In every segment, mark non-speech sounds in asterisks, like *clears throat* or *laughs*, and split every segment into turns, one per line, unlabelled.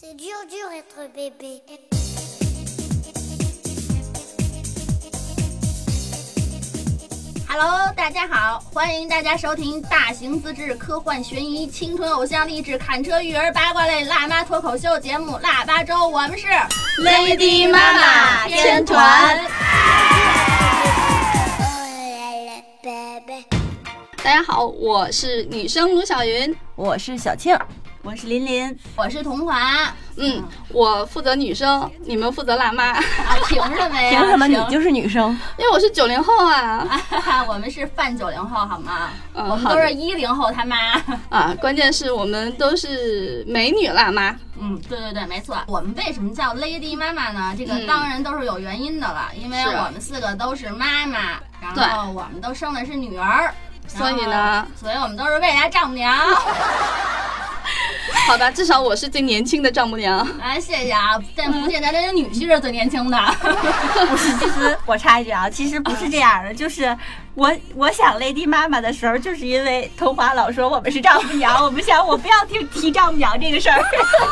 C'est dur, dur être bébé.
Hello，大家好，欢迎大家收听大型自制科幻悬疑青春偶像励志砍车育儿八卦类辣妈脱口秀节目《腊八粥》，我们是
Lady 妈妈天团。
Oh.
大家好，我是女生卢小云。
我是小庆，我是琳琳。
我是童华。
嗯，我负责女生，你们负责辣妈，
啊，凭什么呀？*laughs*
凭什么你就是女生？
因为我是九零后啊 *laughs*
我们是泛九零后，好吗？
嗯
我们都是一零后他妈。*laughs*
啊！关键是我们都是美女辣妈。
嗯，对对对，没错。我们为什么叫 Lady 妈妈呢？这个
嗯
当然都是有原因的了，因为我们四个都是妈妈，然后我们都生的是女儿，
所以呢，
所以我们都是未来丈母娘。*laughs*
好吧，至少我是最年轻的丈母娘。
哎，谢谢啊，但不见得这女婿是最年轻的。*laughs*
不是，其实我插一句啊，其实不是这样的，就是我我想 Lady 妈妈的时候，就是因为童华老说我们是丈母娘，*laughs* 我们想我不要听提丈母娘这个事儿，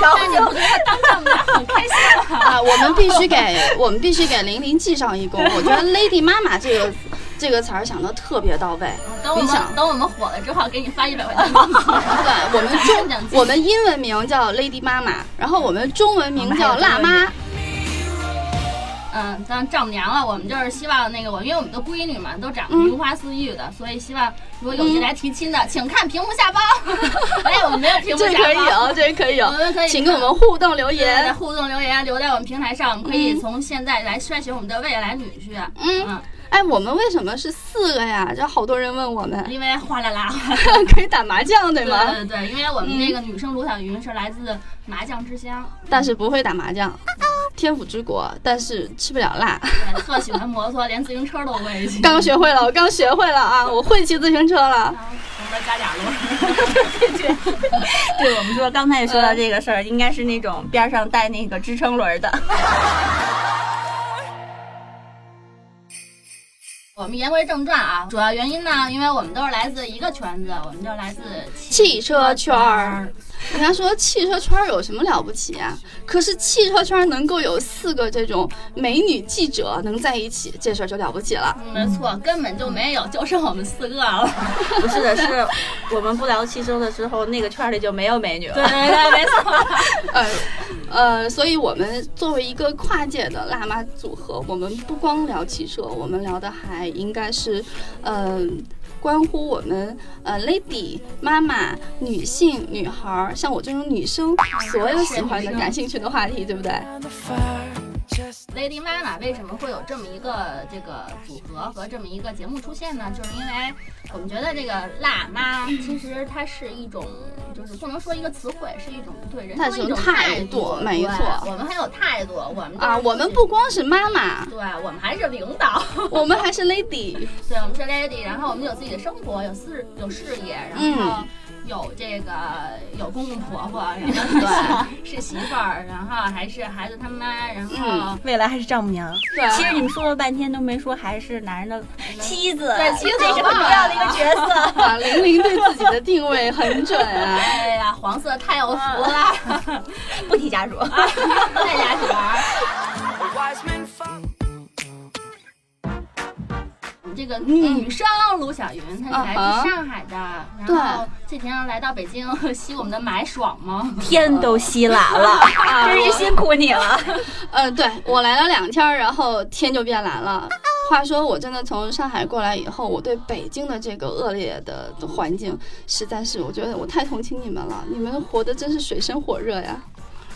然后
但你不觉得当丈母娘很开心吗？
啊，我们必须给我们必须给玲玲记上一功。我觉得 “lady 妈妈”这个这个词儿想的特别到位。
等我们
想，
等我们火了之后，给你发一百块钱。*laughs*
对我们中我们英文名叫 Lady 妈妈，然后我们中文名叫辣妈。
嗯，当丈母娘了，我们就是希望那个我，因为我们的闺女嘛，都长得
嗯
如花似玉的，所以希望如果有意来提亲的，请看屏幕下方。*laughs* 哎，我们没有屏幕
这
下方，
可以有，这可以有
我们可以，
请跟我们互动留言。
互动留言留在我们平台上，我们可以
嗯
从现在来筛选我们的未来女婿。
嗯
嗯，
哎，我们为什么是四个呀？这好多人问我们，
因为哗啦啦。*laughs*
可以打麻将对
对
吗？
对对对，因为我们那个女生卢小云是来自麻将之乡，
但是不会打麻将，天府之国，但是吃不了辣。
对特喜欢摩托，连自行车都会骑。
刚学会了，我刚学会了啊！*laughs* 我会骑自行车了。
我们加俩轮。
对我们说刚才也说到这个事儿，应该是那种边上带那个支撑轮的。*laughs*
我们言归正传啊，主要原因呢，因为我们都是来自一个圈子，我们就来自
汽车圈儿。人家说汽车圈有什么了不起啊？可是汽车圈能够有四个这种美女记者能在一起，这事儿就了不起了。
嗯没错，根本就没有，就剩我们四个了。*laughs*
不是的，是我们不聊汽车的时候，那个圈里就没有美女了。
对对对，没错。*laughs*
呃呃，所以我们作为一个跨界的辣妈组合，我们不光聊汽车，我们聊的还应该是，呃，关乎我们呃 lady 妈妈、女性、女孩，像我这种女生所有喜欢的、感兴趣的话题，对不对？
Lady 妈妈为什么会有这么一个这个组合和这么一个节目出现呢？就是因为我们觉得这个辣妈其实它是一种，就是不能说一个词汇，是一种对人生的一种
态度没错
我们很有态度，我们
啊，我们不光是妈妈，
对，我们还是领导。*laughs*
我们还是 lady。
对，我们是 lady，然后我们有自己的生活，有事有事业，然后有这个有公公婆婆，*laughs* 然后是是媳妇儿，然后还是孩子他妈，然后、
嗯
未来还是丈母娘。
对
其实你们说了半天都没说还是男人的妻子，
对妻子
这是很重要的一个角色。
啊，玲玲对自己的定位很准啊。*laughs*
哎呀，黄色太有福了，*laughs*
不提家属。
在家属儿。这个女生卢小云，她是来自上海的，然后这天来到北京 *laughs* 吸我们的霾爽吗？*laughs*
天都吸蓝了，真是辛苦你了。*laughs*
呃，对我来了两天儿，然后天就变蓝了。话说，我真的从上海过来以后，我对北京的这个恶劣的的环境，实在是我觉得我太同情你们了，你们活的真是水深火热呀。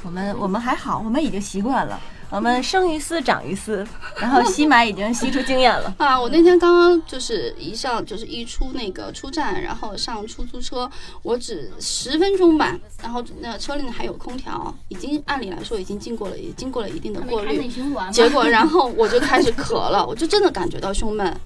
我们我们还好，我们已经习惯了。我们生于斯，长于斯，然后吸霾已经吸出经验了。*laughs*
啊，我那天刚刚就是一上就是一出那个出站，然后上出租车，我只十分钟吧，然后那车里还有空调，已经按理来说已经经过了，也经过了一定的过滤？结果，然后我就开始咳了，我就真的感觉到胸闷。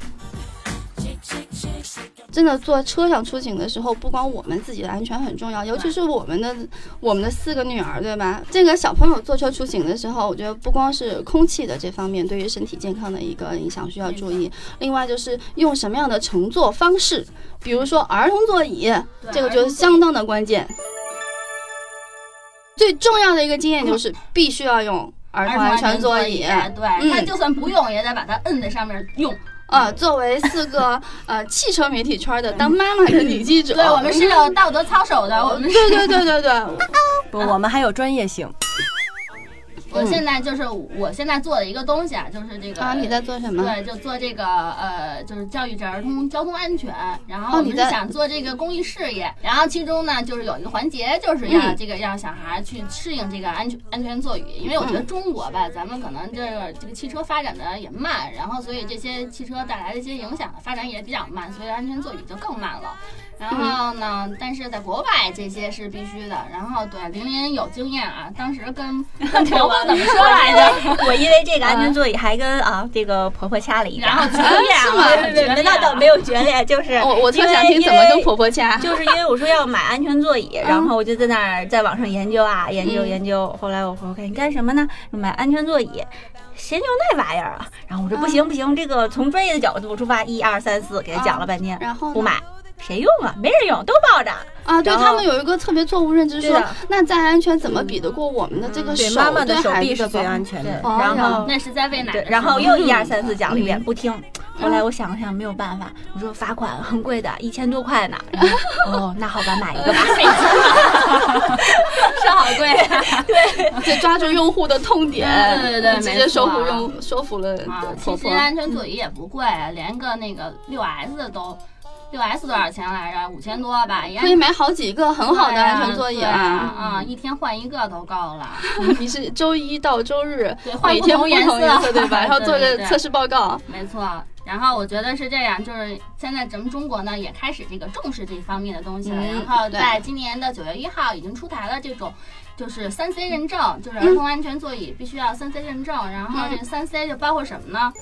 真的坐车上出行的时候，不光我们自己的安全很重要，尤其是我们的我们的四个女儿，对吧？这个小朋友坐车出行的时候，我觉得不光是空气的这方面对于身体健康的一个影响需要注意，另外就是用什么样的乘坐方式，比如说儿童座椅，这个就相当的关键。最最重要的一个经验就是必须要用儿童安全座椅。
对，
嗯
他就算不用也得把它摁在上面用。
呃，作为四个 *laughs* 呃汽车媒体圈的当妈妈的女记者，*laughs*
对我们是有道德操守的，我们是。
对对对对对，*laughs*
不，我们还有专业性。
我现在就是我现在做的一个东西啊，就是这个
啊，你在做什么？
对，就做这个呃，就是教育这儿童交通安全。然后我们是想做这个公益事业，然后其中呢，就是有一个环节，就是要
嗯
这个让小孩去适应这个安全安全座椅，因为我觉得中国吧，咱们可能这个这个汽车发展的也慢，然后所以这些汽车带来的一些影响呢，发展也比较慢，所以安全座椅就更慢了。然后呢，但是在国外这些是必须的。然后对玲玲有经验啊，当时跟 *laughs* 跟婆婆怎么说来着？
我因为这个 *laughs* 安全座椅还跟啊这个婆婆掐了一架，
然后决裂了，
那倒没有决裂，就是
我我特
因为
想听怎么跟婆婆掐。
就是因为我说要买安全座椅，然后我就在那儿在网上研究啊，研究
嗯
研究。后来我婆说你干什么呢？买安全座椅。谁用那玩意儿啊？然后我说不行不行，这个从专业的角度出发，一二三四给他讲了半天，
然后
不买，谁用啊？没人用，都抱着。
啊，对他们有一个特别错误认知，说那再安全怎么比得过我们的这个手
对妈妈的手臂是最安？全
对
的，，
哦
然后
那是在喂奶
然后又一二三四讲了一遍，
嗯
不听。后来我想了想，没有办法，我说罚款很贵的，一千多块呢。*laughs* 哦，那好吧，买一个吧。*laughs*
是好贵啊！
就抓住用户的痛点，
对对对
直接说服用说服了
啊，
婆婆。
其实安全座椅也不贵，连个那个六 S 的都，六 S 多少钱来着？五千多吧，也
可以买好几个很好的安全座椅
对啊
啊！
啊，一天换一个都够了。*laughs*
你是周一到周日
对换不
每天不
同颜色
对吧？*laughs* 然后做个测试报告。
没错，然后我觉得是这样，就是现在咱们中国呢也开始这个重视这方面的东西了，
嗯
然后在今年的九月一号已经出台了这种。就是三 C 认证，就是儿童安全座椅必须要三 C 认证，然后这个三 C 就包括什么呢？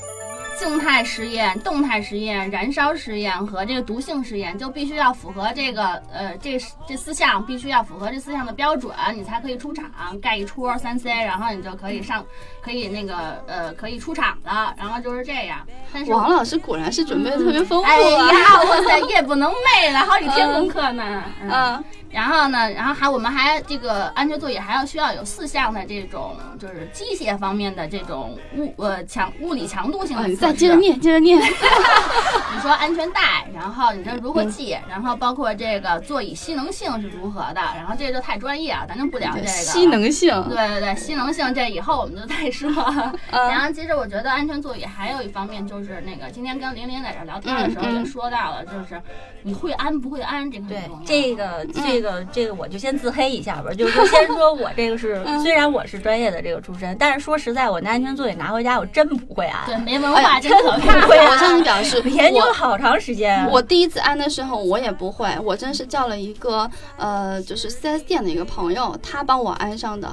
静态实验、动态实验、燃烧实验和这个毒性实验，就必须要符合这个呃这这四项，必须要符合这四项的标准，你才可以出厂盖一戳三 C，然后你就可以上，可以那个呃可以出场了，然后就是这样。但是
王老师果然是准备的特别丰富
哎
啊！
呀，哇塞，夜不能寐了，好几天功课呢。嗯，
嗯，
然后呢，然后还我们还这个安全座椅还要需要有四项的这种就是机械方面的这种物呃强物理强度性的。
再接着念，接着念。*laughs*
你说安全带，然后你这如何系，然后包括这个座椅吸能性是如何的，然后这就太专业啊，咱就不聊这个。
吸能性，
对对对，吸能性这以后我们就再说。*laughs*
嗯
然后其实我觉得安全座椅还有一方面就是那个，今天跟玲玲在这聊天的时候也说到了，就是你会安不会安这个
对
很重要。
这个这个这个，我就先自黑一下吧。就是说，先说我这个是，*laughs*
嗯
虽然我是专业的这个出身，但是说实在，我那安全座椅拿回家，我真不会安。
对没文化真可
不
怕。
会啊
我向你表示，*laughs*
研究了好长时间。
我第一次安的时候，我也不会，我真是叫了一个呃，就是 4S 店的一个朋友，他帮我安上的。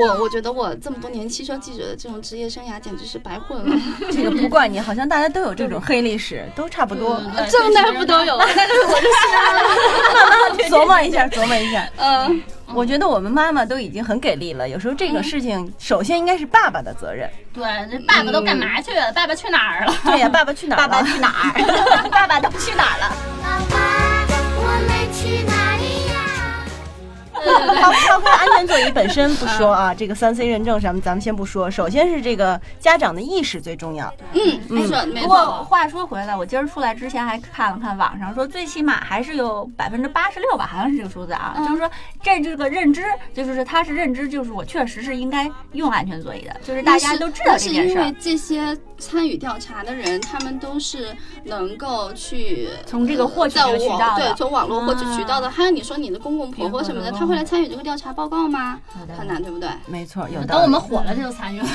我我觉得我这么多年汽车记者的这种职业生涯简直是白混了，*laughs*
这个不怪你，好像大家都有这种黑历史，都差不多。
对
正大夫 *laughs* 都有，但是我就是
琢磨一下，琢磨一下。
嗯，
我觉得我们妈妈都已经很给力了，有时候这个事情首先应该是爸爸的责任。
对，这爸爸都干嘛去了？爸爸去哪儿了？
对呀，爸爸去哪儿了？
爸爸去哪儿？*laughs* 爸爸都去哪儿了？
爸爸，我们去哪？
包包括安全座椅本身不说啊，这个三 C 认证什么咱们先不说，首先是这个家长的意识最重要。
嗯，没错没
不过
错，
话说回来，我今儿出来之前还看了看网上说，最起码还是有百分之八十六吧，好像是这个数字啊。
嗯
就是说，这这个认知，就是说他是认知，就是我确实是应该用安全座椅的，就是大家都知道
是
这件事儿
因为。这些参与调查的人，他们都是能够去
从这个获取渠道的
对，从网络获取渠道的。
啊
还有你说你的公公婆婆什么的，他会来参与这个调查报告吗？很难，对不对？
没错，有的。
等我们火了，这就参与了。*laughs*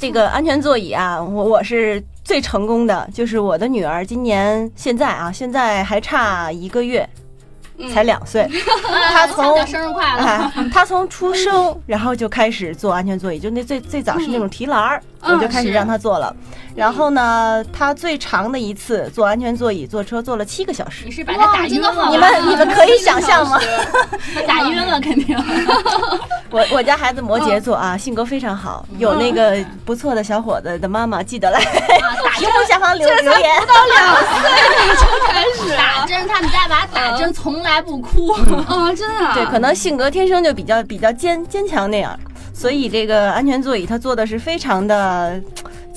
这个安全座椅啊，我我是最成功的，就是我的女儿今年现在啊，现在还差一个月，
嗯
才两岁。*laughs*
她
从
生日快乐。
哎，她从出生然后就开始坐安全座椅，就那最最早是那种提篮儿，
嗯
我就开始让他坐了。然后呢，他最长的一次坐安全座椅坐车坐了七个小时
你。是把他打晕了吗？
你们你们可以想象吗？*laughs*
打晕了肯定。*laughs*
我我家孩子摩羯座啊，性格非常好，有那个不错的小伙子的妈妈记得来
打 *laughs*
屏幕下方留留言。
开始
打针，他们家娃打针从来不哭。
啊，真的啊，
对，可能性格天生就比较比较坚坚强那样，所以这个安全座椅它做的是非常的。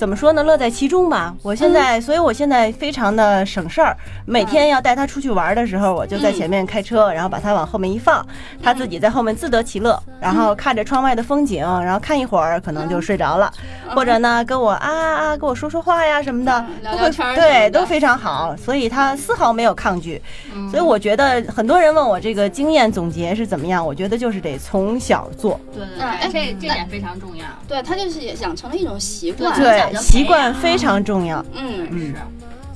怎么说呢？乐在其中吧。我现在，所以我现在非常的省事儿。每天要带他出去玩的时候，我就在前面开车，然后把他往后面一放，他自己在后面自得其乐，然后看着窗外的风景，然后看一会儿，可能就睡着了，或者呢跟我啊啊跟我说说话呀什么的，
聊聊天儿
对，都非常好。所以他丝毫没有抗拒。所以我觉得很多人问我这个经验总结是怎么样，我觉得就是得从小做，
对对这这点非常重要。
对他就是也养成了一种习惯。
对，习惯非常重要。
嗯，
嗯，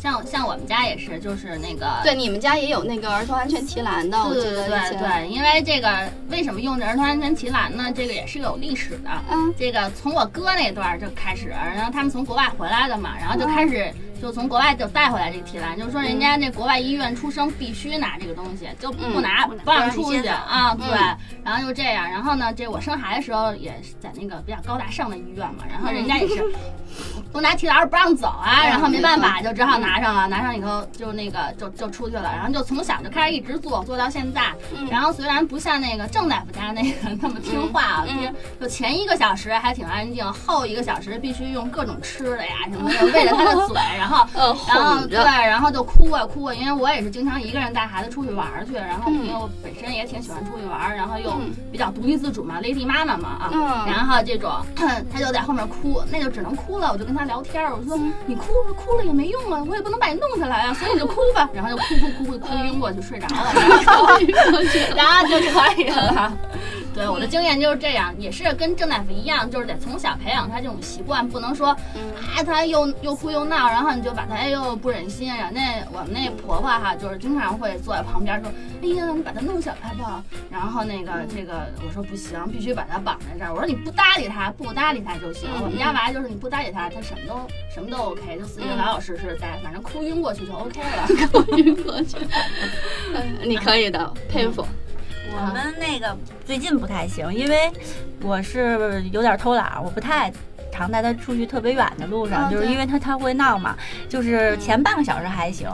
像像我们家也是，就是那个
对，你们家也有那个儿童安全提篮的，我
对
记得
对对。对，因为这个为什么用这儿童安全提篮呢？这个也是有历史的。
嗯
这个从我哥那段就开始，然后他们从国外回来的嘛，然后就开始就从国外就带回来这个提篮，就是说人家那国外医院出生必须拿这个东西，就不拿、不让出去啊，对，然后就这样，然后呢，这我生孩子时候也是在那个比较高大上的医院嘛，然后人家也是 *laughs* 不拿提篮儿不让走啊，然后没办法就只好拿上了，拿上以后就那个就就出去了，然后就从小就开始一直做做到现在，然后虽然不像那个郑大夫家那个那么听话啊，就前一个小时还挺安静，后一个小时必须用各种吃的呀什么的喂着他的嘴，然后
呃，*laughs*
然后对，然后就哭啊哭啊，因为我也是经常一个人带孩子出去玩儿去，然后因为我本身也挺喜欢出去玩儿，然后又
嗯。
比较独立自主嘛，lady 妈妈嘛啊，
嗯。
然后这种 *clears throat* 他就在后面哭，那就只能哭了，我就跟他聊天儿，我说你哭哭了也没用啊，我也不能把你弄下来啊，所以你就哭吧，*laughs* 然后就哭哭哭哭哭晕过去睡着了，然后然后就可以了。对，我的经验就是这样，也是跟郑大夫一样，就是得从小培养他这种习惯，不能说，啊，他又又哭又闹，然后你就把他又不忍心。然后那我们那婆婆哈，就是经常会坐在旁边说，哎呀，你把他弄下来吧。然后那个这个我说不行，必须把他绑在这儿。我说你不搭理他，不搭理他就行。我们家娃就是你不搭理他，他什么都什么都 OK，就自己老老实实在，反正哭晕过去就 OK 了。*laughs*
哭晕过去，嗯 *laughs* 你可以的，佩服。
我们那个最近不太行，因为我是有点偷懒，我不太。常带他出去特别远的路上，就是因为他他会闹嘛，就是前半个小时还行，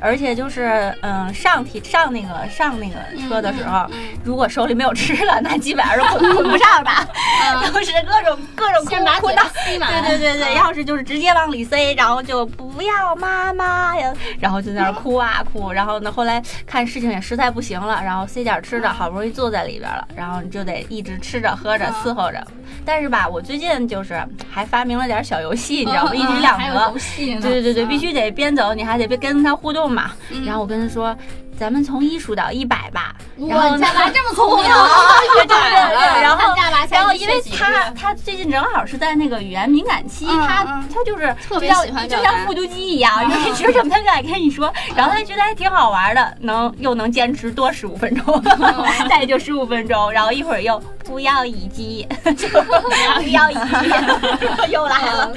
而且就是嗯上提上那个上那个车的时候，
嗯。
如果手里没有吃的，那基本上是捆捆不上的 *laughs* *laughs* 都是各种各种哭哭闹。对对对对，要是就是直接往里塞，然后就不要妈妈呀，然后就在那儿哭啊哭，然后呢，后来看事情也实在不行了，然后塞点吃的，好不容易坐在里边了，然后你就得一直吃着喝着伺候着。但是吧，我最近就是还发明了点小游戏，你知道吗？一举两得。对对对对，必须得边走，你还得边跟他互动嘛。
嗯
然后我跟他说，咱们从一数到一百吧。然
哇，
后
你家娃这么聪明
然后
他们家娃
然后，因为他 *laughs* 他最近正好是在那个语言敏感期，
嗯
他
嗯。
他就是
特别喜欢
就像复读机一样，
嗯。
就是说什么他就爱跟你说，然后他觉得还挺好玩的，能又能坚持多十五分钟，
嗯。*laughs*
再就十五分钟，然后一会儿又不要乙基，*laughs* 不要乙基，又来了。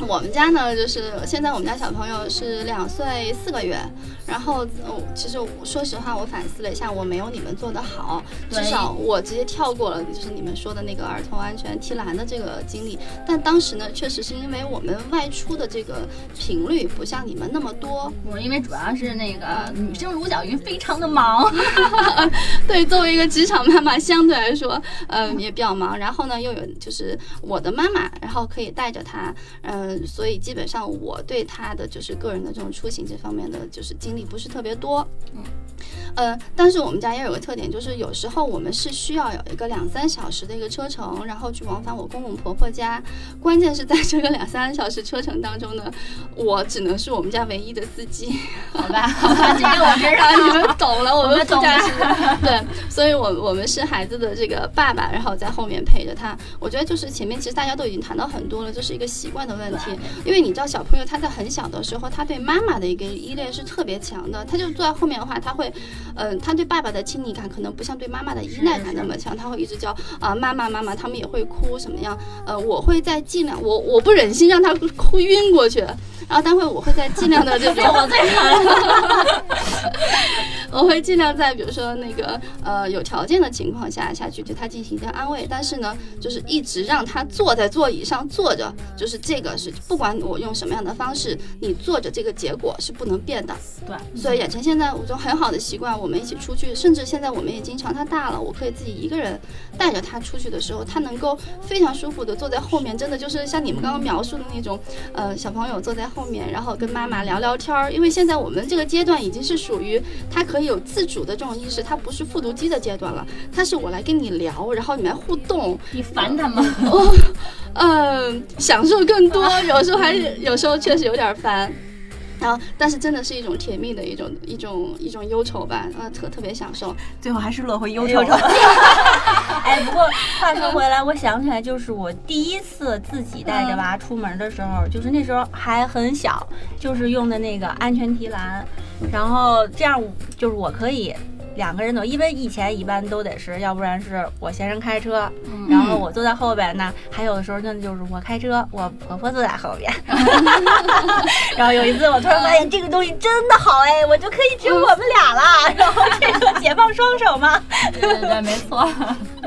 我们家呢，就是现在我们家小朋友是两岁四个月，然后呃其实说实话，我反思了一下，我没有你们做的好，至少我直接跳过了就是你们说的那个儿童安全提篮的这个经历。但当时呢，确实是因为我们外出的这个频率不像你们那么多，
我因为主要是那个女生卢小云非常的忙，*laughs* *laughs*
对，作为一个职场妈妈，相对来说，呃，也比较忙。然后呢，又有就是我的妈妈，然后可以带着她，嗯、嗯所以基本上我对他的就是个人的这种出行这方面的就是经历不是特别多。嗯，呃，但是我们家也有个特点，就是有时候我们是需要有一个两三小时的一个车程，然后去往返我公公婆婆家。关键是在这个两三小时车程当中呢，我只能是我们家唯一的司机。
好吧，*laughs* 好吧，这个我知
啊，你。们懂了，我们
懂
驾驶，*laughs* 对，所以我我们是孩子的这个爸爸，然后在后面陪着他。我觉得就是前面其实大家都已经谈到很多了，这是一个习惯的问题。因为你知道小朋友他在很小的时候，他对妈妈的一个依恋是特别强的，他就坐在后面的话，他会会，嗯、他对爸爸的亲昵感可能不像对妈妈的依赖感那么强，他会一直叫啊、妈妈妈妈，他们也会哭什么样？呃，我会在尽量，我我不忍心让他哭晕过去，然后待会我会在尽量的这种，*laughs* 我最我会尽量在比如说那个呃有条件的情况下下去对他进行一个安慰，但是呢，就是一直让他坐在座椅上坐着，就是这个是不管我用什么样的方式，你坐着这个结果是不能变的。
对，
所以眼前现在我就很好的习惯，我们一起出去，甚至现在我们也经常他大了，我可以自己一个人带着他出去的时候，他能够非常舒服的坐在后面，真的就是像你们刚刚描述的那种，呃，小朋友坐在后面，然后跟妈妈聊聊天儿。因为现在我们这个阶段已经是属于他可以有自主的这种意识，他不是复读机的阶段了，他是我来跟你聊，然后你来互动，
你烦他吗？
嗯，享受更多，有时候还是有时候确实有点烦。然后，但是真的是一种甜蜜的一种一种一种忧愁吧，呃，特特别享受。
最后还是落回忧愁了。
哎，不过话说回来，我想起来，就是我第一次自己带着娃出门的时候，就是那时候还很小，就是用的那个安全提篮，然后这样就是我可以。两个人走，因为以前一般都得是，要不然是我先生开车，然后我坐在后边呢，还有的时候那就是我开车，我婆婆坐在后边。*laughs* 然后有一次我突然发现这个东西真的好哎，我就可以只有我们俩了，然后这个解放双手嘛。
对对对，没错。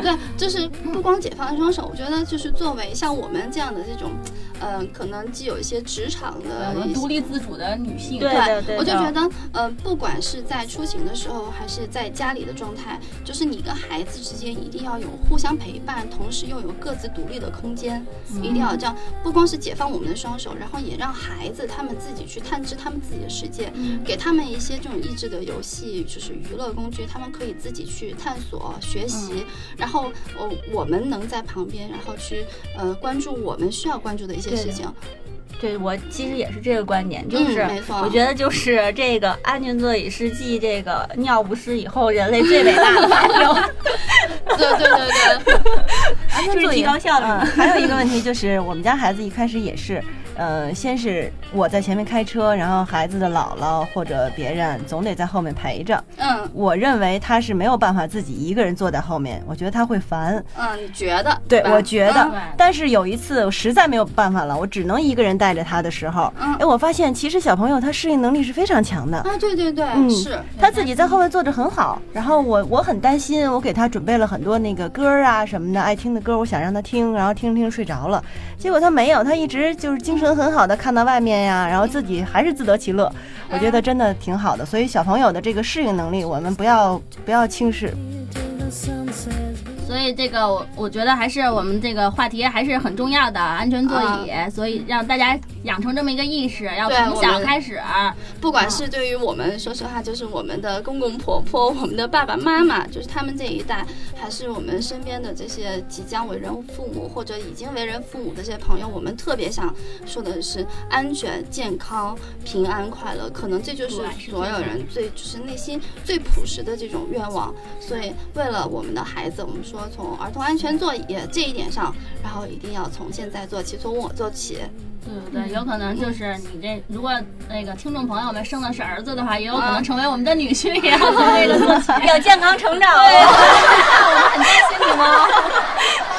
对，就是不光解放双手，我觉得就是作为像我们这样的这种，呃，可能既有一些职场的
独立自主的女性，
对对对的
我就觉得，呃，不管是在出行的时候，还是在家里的状态，就是你跟孩子之间一定要有互相陪伴，同时又有各自独立的空间，一定要这样。不光是解放我们的双手，然后也让孩子他们自己去探知他们自己的世界，给他们一些这种益智的游戏，就是娱乐工具，他们可以自己去探索、学习，然后呃，我们能在旁边，然后去呃关注我们需要关注的一些
对的
事情。
对我其实也是这个观点，就是、我觉得就是这个安全座椅是继这个尿不湿以后人类最伟大的发明，*laughs* *laughs*
对对对对。*laughs*
就是
安全座椅
提高效率。
嗯，还有一个问题就是，我们家孩子一开始也是，呃，先是我在前面开车，然后孩子的姥姥或者别人总得在后面陪着。
嗯
我认为他是没有办法自己一个人坐在后面，我觉得他会烦。
嗯，你觉得？
对，我觉得
嗯，
但是有一次我实在没有办法了，我只能一个人带着他的时候，
嗯
哎，我发现其实小朋友他适应能力是非常强的。
啊，对对对，
嗯
是。
他自己在后面坐着很好，然后我我很担心，我给他准备了很多那个歌啊什么的，爱听的歌，我想让他听，然后听着听着睡着了，结果他没有，他一直就是精神很好的看到外面呀，然后自己还是自得其乐，我觉得真的挺好的。所以小朋友的这个适应能力，我们不要不要轻视。
所以这个我我觉得还是我们这个话题还是很重要的，安全座椅。所以让大家养成这么一个意识，要从小开始。
不管是对于我们，说实话，就是我们的公公婆婆、我们的爸爸妈妈，就是他们这一代，还是我们身边的这些即将为人父母或者已经为人父母的这些朋友，我们特别想说的是安全、健康、平安、快乐。可能这就是所有人最就是内心最朴实的这种愿望。所以，为了我们的孩子，我们说从儿童安全座椅这一点上，然后一定要从现在做起，从我做起。
对对对，有可能就是你这，如果那个听众朋友们生的是儿子的话，也有可能成为我们的女婿，也要从那个做起。
要健康成长对。
我们很担心你们。*laughs*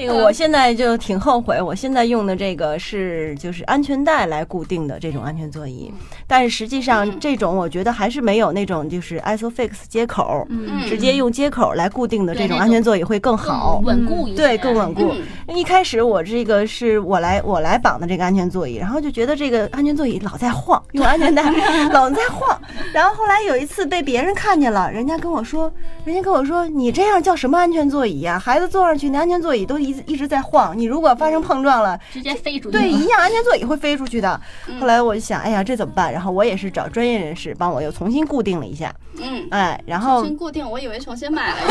这个我现在就挺后悔，我现在用的这个是就是安全带来固定的这种安全座椅，但是实际上这种我觉得还是没有那种就是 ISOFIX 接口，
嗯
直接用接口来固定的这种安全座椅会更好
更。稳固一些，
对，更稳固。
嗯
一开始我这个是我来我来绑的这个安全座椅，然后就觉得这个安全座椅老在晃，用安全带 *laughs* 老在晃。然后后来有一次被别人看见了，人家跟我说，人家跟我说你这样叫什么安全座椅呀、孩子坐上去，那安全座椅都一一直在晃，你如果发生碰撞了，
直接飞出去。
对，一样安全座椅会飞出去的。
嗯
后来我就想，哎呀，这怎么办？然后我也是找专业人士帮我又重新固定了一下，
嗯。
哎，然后
重
后
新固定，我以为重新买了。*laughs*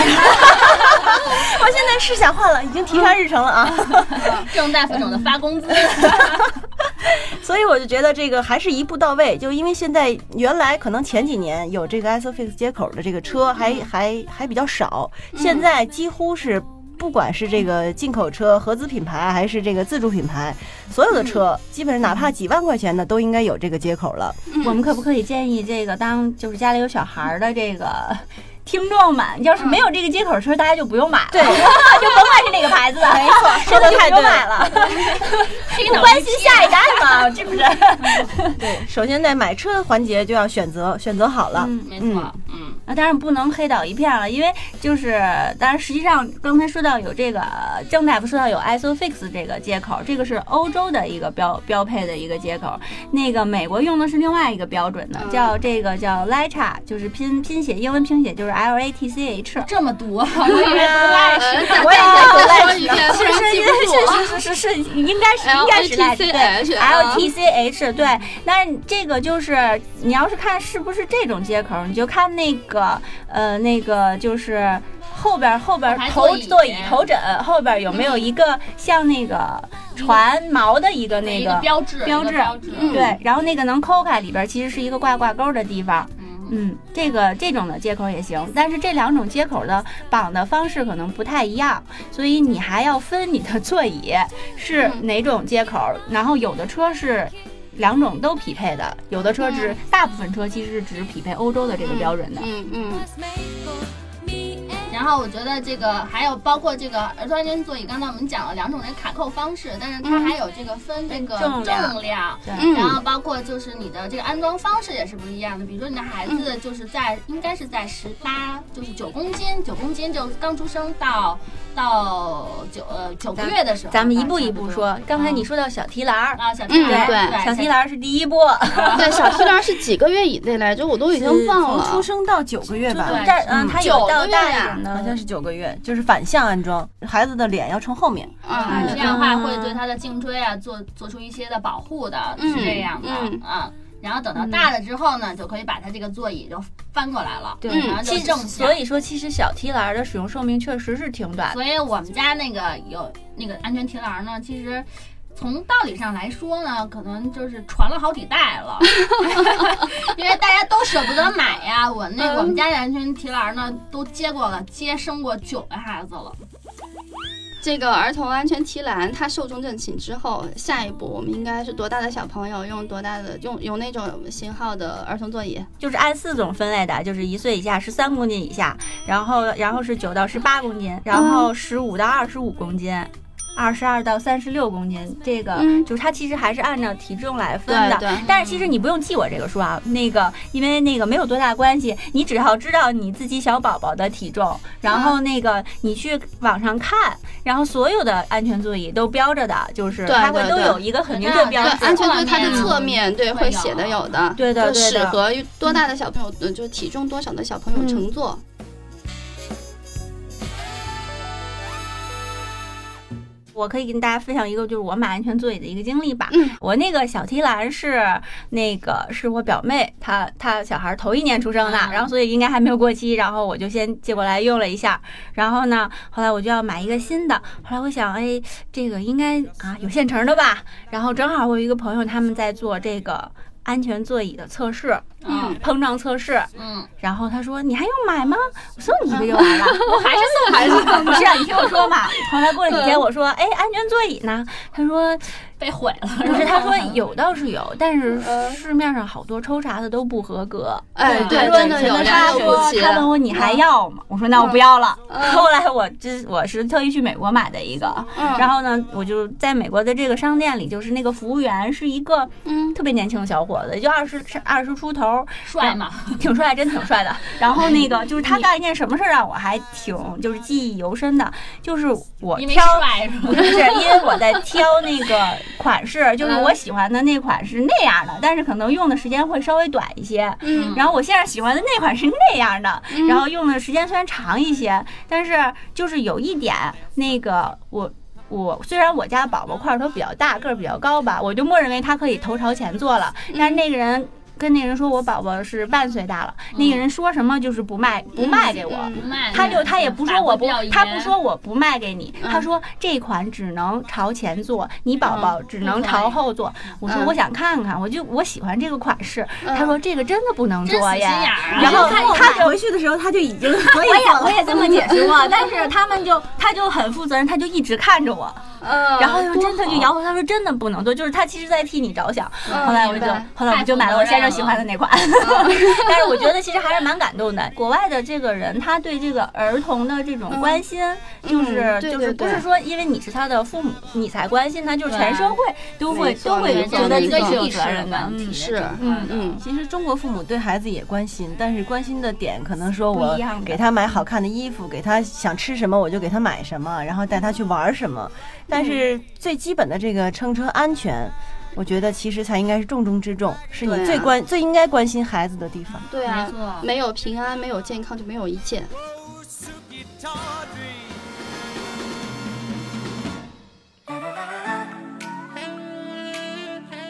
我现在是想换了，已经提上日程了啊。
正在分种的发工资。*laughs*
所以我就觉得这个还是一步到位，就因为现在原来可能前几年有这个 ISOFIX 接口的这个车还还还比较少，现在几乎是不管是这个进口车、合资品牌，还是这个自主品牌，所有的车基本上哪怕几万块钱的都应该有这个接口了。
我们可不可以建议这个当就是家里有小孩儿的这个听众们，要是没有这个接口车，大家就不用买了，
对 *laughs*
就甭管是哪个牌子的，没错，*laughs*
说的太
不用
对
买了，*laughs*
黑
不关心下一代嘛，是不是？
对，首先在买车环节就要选择，选择好了。
嗯。
没错，嗯，
啊，当然不能黑倒一片了，因为就是，当然实际上刚才说到有这个郑大夫说到有 ISOFIX 这个接口，这个是欧洲的一个标标配的一个接口，那个美国用的是另外一个标准的，叫这个叫 LATCH，就是拼拼写英文拼写就是 L A T C H。
这么多，*laughs* 我
也
想
再说一遍。
是应该是应该是对
啊。
L T C H 对，但是这个就是你要是看是不是这种接口，你就看那个呃那个就是后边后边头
座椅
头枕后边有没有一个像那个船锚的一个那
个标志，
标志对，然后那个能抠开里边其实是一个挂挂钩的地方。
嗯，
嗯，这个这种的接口也行，但是这两种接口的绑的方式可能不太一样，所以你还要分你的座椅是
嗯
哪种接口，然后有的车是。两种都匹配的，有的车只、大部分车其实是只匹配欧洲的这个标准的。
嗯嗯，
然后我觉得这个还有包括这个儿童安全座椅，刚才我们讲了两种的卡扣方式，但是它还有这个分这个
重量，
然后包括就是你的这个安装方式也是不一样的。比如说你的孩子就是在应该是在十八，就是九公斤，九公斤就刚出生到到九呃九个月的时候，
咱们一步一步说刚才你说到小提篮儿，
啊小提篮
嗯对
对。
小提篮儿是第一步，
对，小提篮是几个月以内来着？我都已经忘了。
从出。生到九个月吧，
对
但嗯，它有
九个
到
月呀。
大一点的，
好像是九个月，就是反向安装，孩子的脸要冲后面。
啊，
嗯
这样的话会对他的颈椎啊做做出一些的保护的，是这样的
嗯
啊。然后等到大了之后呢，就可以把它这个座椅就翻过来了，
对
然后就
其实
正向。
所以说，其实小提篮儿的使用寿命确实是挺短的。
所以我们家那个有那个安全提篮呢，其实从道理上来说呢，可能就是传了好几代了，*laughs* *laughs* 因为大家都舍不得买呀。我那我们家的安全提篮呢，都接过了，接生过九个孩子了。
这个儿童安全提篮，它寿终正寝之后，下一步我们应该是多大的小朋友用多大的用用那种型号的儿童座椅？
就是按四种分类的，就是一岁以下十三公斤以下，然后然后是九到十八公斤，然后十五到二十五公斤。二十二到三十六公斤，这个、
嗯
就是它其实还是按照体重来分的。
对对
但是其实你不用记我这个数啊，那个因为那个没有多大关系，你只要知道你自己小宝宝的体重，然后那个你去网上看，然后所有的安全座椅都标着的，就是它会都有一个很明确标
对，
志。
安全座椅它的
侧面
对
会
写的有的，
对的对的
适合多大的小朋友，呃，就是体重多少的小朋友
嗯
乘坐。
我可以跟大家分享一个，就是我买安全座椅的一个经历吧。
嗯
我那个小提篮是那个是我表妹，她她小孩头一年出生的，
嗯
然后所以应该还没有过期，然后我就先借过来用了一下。然后呢，后来我就要买一个新的，后来我想，哎，这个应该啊有现成的吧。然后正好我有一个朋友他们在做这个安全座椅的测试，
嗯
碰撞测试。
嗯，
然后他说：“你还用买吗？我送你一个就完了。*laughs* ”
我还是送孩子
不是啊，你听我说嘛。后来过了几天，我说：“哎，安全座椅呢？”他说
被毁了，：“ *laughs*
不是，他说有倒是有，但是
呃
市面上好多抽查的都不合格。”
哎，对，真的有
他问我你还要吗？我说那我不要了。
嗯
后来我这我是特意去美国买的一个，
嗯
然后呢，我就在美国的这个商店里，就是那个服务员是一个
嗯
特别年轻的小伙子，也就二十二十出头，
帅嘛，
挺帅，真挺帅的。*laughs* 然后那个就是他干一件什么事儿让我还挺就是记忆犹深的，就是我挑。不是，因为我在挑那个款式，*laughs* 就是我喜欢的那款是那样的，但是可能用的时间会稍微短一些。
嗯
然后我现在喜欢的那款是那样的，然后用的时间虽然长一些，但是就是有一点那个我。我虽然我家宝宝块头比较大，个儿比较高吧，我就默认为他可以头朝前坐了，但是那个人跟那人说我宝宝是半岁大了，那个人说什么就是不卖不卖给我。他就他也不说我不他不说我不卖给你，
嗯。
他说这款只能朝前坐，你宝宝只能朝后坐。我说
嗯。
我想看看，我就我喜欢这个款式。
嗯。
他说这个真的不能做
真死心眼
呀。然后
他回去的时候他就已经 *laughs* 可以
我也我也这么解释过，*laughs* 但是他们就他就很负责任，他就一直看着我，
嗯，
然后就真的就摇头，他说真的不能做，就是他其实在替你着想。
嗯
后来我就后来我就买了我先生喜欢的那款，*laughs* 但是我觉得其实还是蛮感动的。国外的这个人，他对这个儿童的这种关心，就是就是不是说因为你是他的父母你才关心他，就是全社会都会都会觉得自己
一个
是有责任的。
问题
嗯，
是
嗯
嗯
其实中国父母对孩子也关心，但是关心的点可能说我给他买好看的衣服，给他想吃什么我就给他买什么，然后带他去玩什么。但是最基本的这个乘车安全，我觉得其实才应该是重中之重，是你最关、最应该关心孩子的地方。
对啊，
没
有平安，没有健康，就没有一切。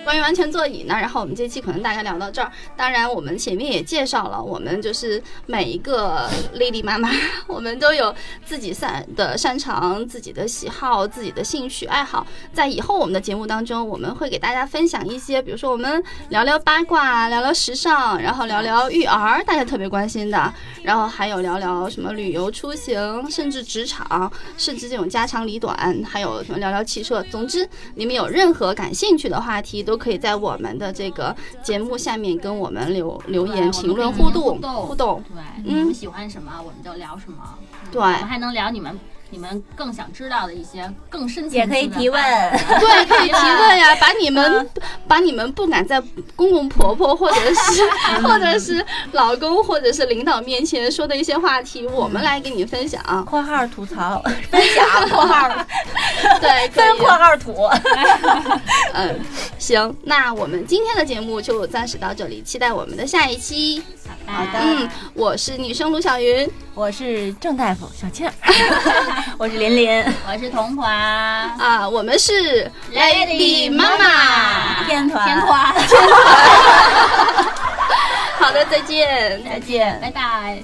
关于安全座椅呢，然后我们这期可能大概聊到这儿。当然，我们前面也介绍了，我们就是每一个 Lady 妈妈，我们都有自己擅的擅长、自己的喜好、自己的兴趣爱好。在以后我们的节目当中，我们会给大家分享一些，比如说我们聊聊八卦、聊聊时尚，然后聊聊育儿，大家特别关心的，然后还有聊聊什么旅游出行，甚至职场，甚至这种家长里短，还有什么聊聊汽车。总之，你们有任何感兴趣的话题，都可以在我们的这个节目下面跟我们留留言、评论、互动、
互动
互动。
对，
嗯
你们喜欢什么，我们就聊什么。
对
我们还能聊你们你们更想知道的一些更深层次的
也可以提问。
对，可以提问呀，*laughs* 把你们把你们不敢在公公婆婆或者是 *laughs* 或者是老公或者是领导面前说的一些话题，我们来给你分享。*laughs*
（括号吐槽。
分享括号
对，
分括号吐。
嗯，行，那我们今天的节目就暂时到这里，期待我们的下一期。
好的
嗯，我是女生卢小云，），
我是郑大夫小倩。*laughs*
我是琳琳，
我是童华，
啊，我们是
Lady
妈妈。
天团
天团天团，*laughs*
好的，再见。
再见。
拜拜。